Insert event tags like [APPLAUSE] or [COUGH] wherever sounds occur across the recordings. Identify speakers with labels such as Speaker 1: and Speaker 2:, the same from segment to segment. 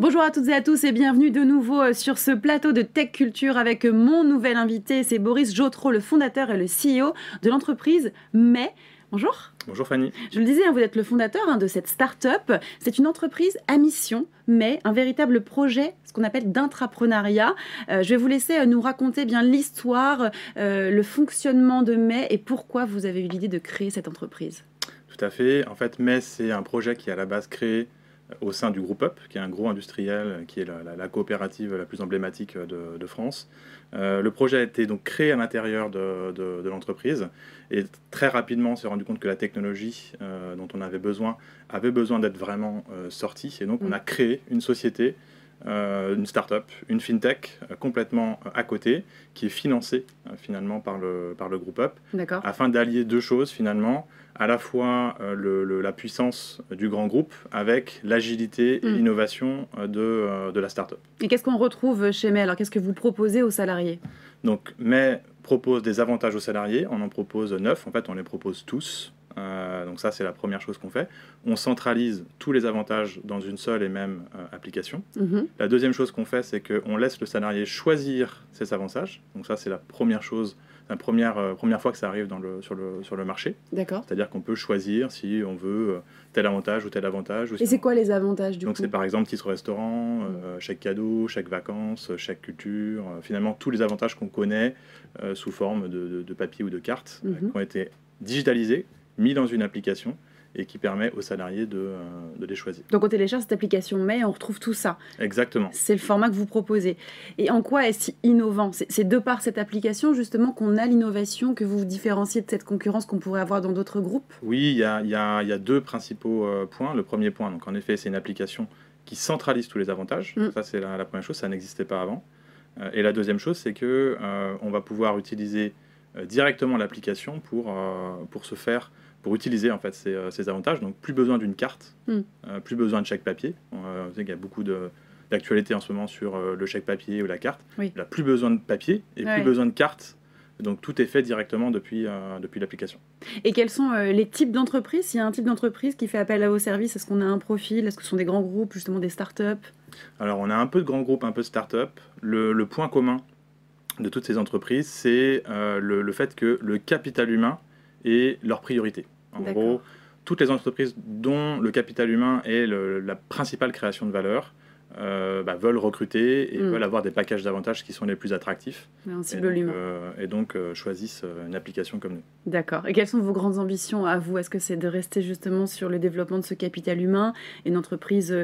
Speaker 1: Bonjour à toutes et à tous et bienvenue de nouveau euh, sur ce plateau de Tech Culture avec mon nouvel invité, c'est Boris Jotro, le fondateur et le CEO de l'entreprise Mais. Bonjour.
Speaker 2: Bonjour Fanny.
Speaker 1: Je le disais, hein, vous êtes le fondateur hein, de cette start-up. C'est une entreprise à mission, mais un véritable projet, ce qu'on appelle d'intrapreneuriat. Euh, je vais vous laisser euh, nous raconter bien l'histoire, le fonctionnement de Mai et pourquoi vous avez eu l'idée de créer cette entreprise.
Speaker 2: Tout à fait. En fait, Mai, c'est un projet qui est à la base créé au sein du groupe UP, qui est un gros industriel, qui est la, coopérative la plus emblématique de, France. Euh, le projet a été donc créé à l'intérieur de, l'entreprise et très rapidement on s'est rendu compte que la technologie euh, dont on avait besoin avait besoin d'être vraiment euh, sortie et donc on mm. a créé une société une start-up, une fintech complètement à côté, qui est financée finalement par le, par le groupe Up, afin d'allier deux choses finalement, à la fois euh, la puissance du grand groupe avec l'agilité et mm. l'innovation euh, de, euh, de, la start-up.
Speaker 1: Et qu'est-ce qu'on retrouve chez May? Alors, qu'est-ce que vous proposez aux salariés?
Speaker 2: Donc, May propose des avantages aux salariés. On en propose neuf. En fait, on les propose tous. Donc ça, c'est la première chose qu'on fait. On centralise tous les avantages dans une seule et même application. Mm-hmm. La deuxième chose qu'on fait, c'est qu'on laisse le salarié choisir ses avantages. Donc ça, c'est la première chose la première, euh, première fois que ça arrive dans le, sur, le, sur le marché.
Speaker 1: D'accord.
Speaker 2: C'est-à-dire qu'on peut choisir si on veut euh, tel avantage ou tel avantage.
Speaker 1: Et c'est quoi les avantages du
Speaker 2: Donc c'est par exemple titre restaurant, euh, chèque cadeau, chèque vacances, chèque culture, finalement tous les avantages qu'on connaît sous forme de, de, papier ou de carte mhm. qui ont été digitalisés, mis dans une application et qui permet aux salariés de, euh, de, les choisir.
Speaker 1: Donc on télécharge cette application mais on retrouve tout ça.
Speaker 2: Exactement.
Speaker 1: C'est le format que vous proposez. Et en quoi est-ce innovant? C'est de par cette application justement qu'on a l'innovation, que vous vous différenciez de cette concurrence qu'on pourrait avoir dans d'autres groupes?
Speaker 2: Oui, il y a, y, a, y a, deux principaux euh, points. Le premier point, donc en effet, c'est une application qui centralise tous les avantages. Mm. Ça, c'est la, première chose, ça n'existait pas avant. Euh, et la deuxième chose, c'est que on va pouvoir utiliser directement l'application pour, pour se faire pour utiliser en fait ces, euh, ces avantages. Donc plus besoin d'une carte, hmm. euh, plus besoin de chèque papier. Euh, on sait qu'il y a beaucoup d'actualité en ce moment sur le chèque papier ou la carte. Il n'a plus besoin de papier et plus besoin de carte. Donc tout est fait directement depuis, depuis l'application.
Speaker 1: Et quels sont les types d'entreprises? S'il y a un type d'entreprise qui fait appel à vos services, est-ce qu'on a un profil? Est-ce que ce sont des grands groupes, justement des startups
Speaker 2: Alors on a un peu de grands groupes, un peu de startups. Le, le point commun de toutes ces entreprises, c'est le, le, fait que le capital humain et leur priorité. En gros, toutes les entreprises dont le capital humain est la principale création de valeur euh, bah, veulent recruter et hmm. veulent avoir des packages d'avantages qui sont les plus attractifs.
Speaker 1: et, donc,
Speaker 2: euh, et donc euh, choisissent une application comme nous.
Speaker 1: D'accord. Et quelles sont vos grandes ambitions à vous? Est-ce que c'est de rester justement sur le développement de ce capital humain, une entreprise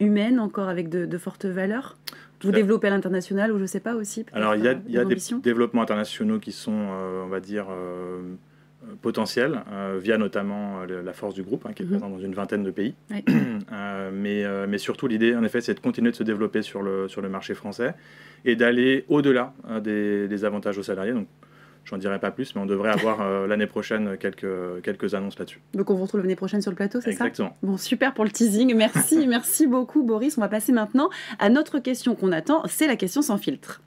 Speaker 1: humaine encore avec de, fortes valeurs? Vous développez à l'international ou je ne sais pas aussi
Speaker 2: Alors il y a, y a des développements internationaux qui sont, on va dire, potentiel, euh, via notamment euh, la force du groupe, hein, qui est présente dans une vingtaine de pays. [CLEARS THROAT] Euh, mais, mais surtout, l'idée, en effet, c'est de continuer de se développer sur le, sur le marché français et d'aller au-delà des, avantages aux salariés. Donc, J'en dirai pas plus, mais on devrait avoir [LAUGHS] l'année prochaine quelques, quelques annonces là-dessus.
Speaker 1: Donc on vous retrouve l'année prochaine sur le plateau, c'est
Speaker 2: ça? Exactement.
Speaker 1: Bon, super pour le teasing. Merci, [LAUGHS] merci beaucoup Boris. On va passer maintenant à notre question qu'on attend, c'est la question sans filtre.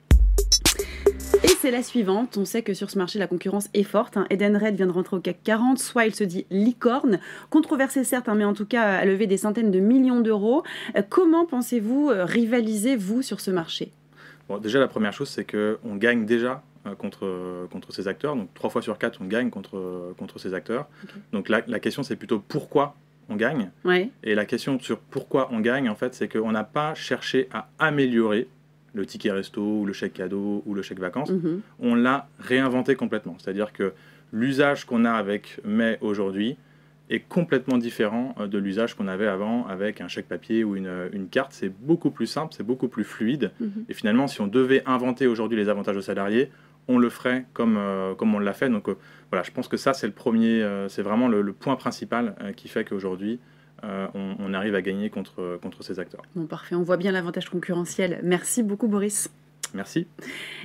Speaker 1: C'est la suivante. On sait que sur ce marché, la concurrence est forte. Hein. Edenred vient de rentrer au CAC 40. Soit il se dit licorne. Controversé certes, hein, mais en tout cas a levé des centaines de millions d'euros. Euh, comment pensez-vous euh, rivaliser, vous, sur ce marché?
Speaker 2: Bon, Déjà, la première chose, c'est qu'on gagne déjà euh, contre, contre ces acteurs. Donc, trois fois sur quatre, on gagne contre, contre ces acteurs. Donc, la, la question, c'est plutôt pourquoi on gagne? Et la question sur pourquoi on gagne, en fait, c'est qu'on n'a pas cherché à améliorer le ticket resto ou le chèque cadeau ou le chèque vacances, mhm. on l'a réinventé complètement. C'est-à-dire que l'usage qu'on a avec Mai aujourd'hui est complètement différent euh, de l'usage qu'on avait avant avec un chèque papier ou une, une carte. C'est beaucoup plus simple, c'est beaucoup plus fluide. Mhm. Et finalement, si on devait inventer aujourd'hui les avantages aux salariés, on le ferait comme, euh, comme on l'a fait. Donc euh, voilà, je pense que ça, c'est le premier, c'est vraiment le, le, point principal qui fait qu'aujourd'hui, euh, on, arrive à gagner contre, contre ces acteurs.
Speaker 1: Bon, parfait, on voit bien l'avantage concurrentiel. Merci beaucoup Boris.
Speaker 2: Merci.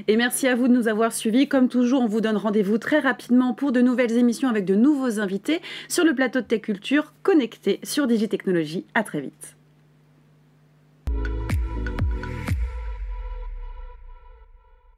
Speaker 1: Et merci à vous de nous avoir suivis. Comme toujours, on vous donne rendez-vous très rapidement pour de nouvelles émissions avec de nouveaux invités sur le plateau de Tech Culture connecté sur Digitechnologie. À très vite.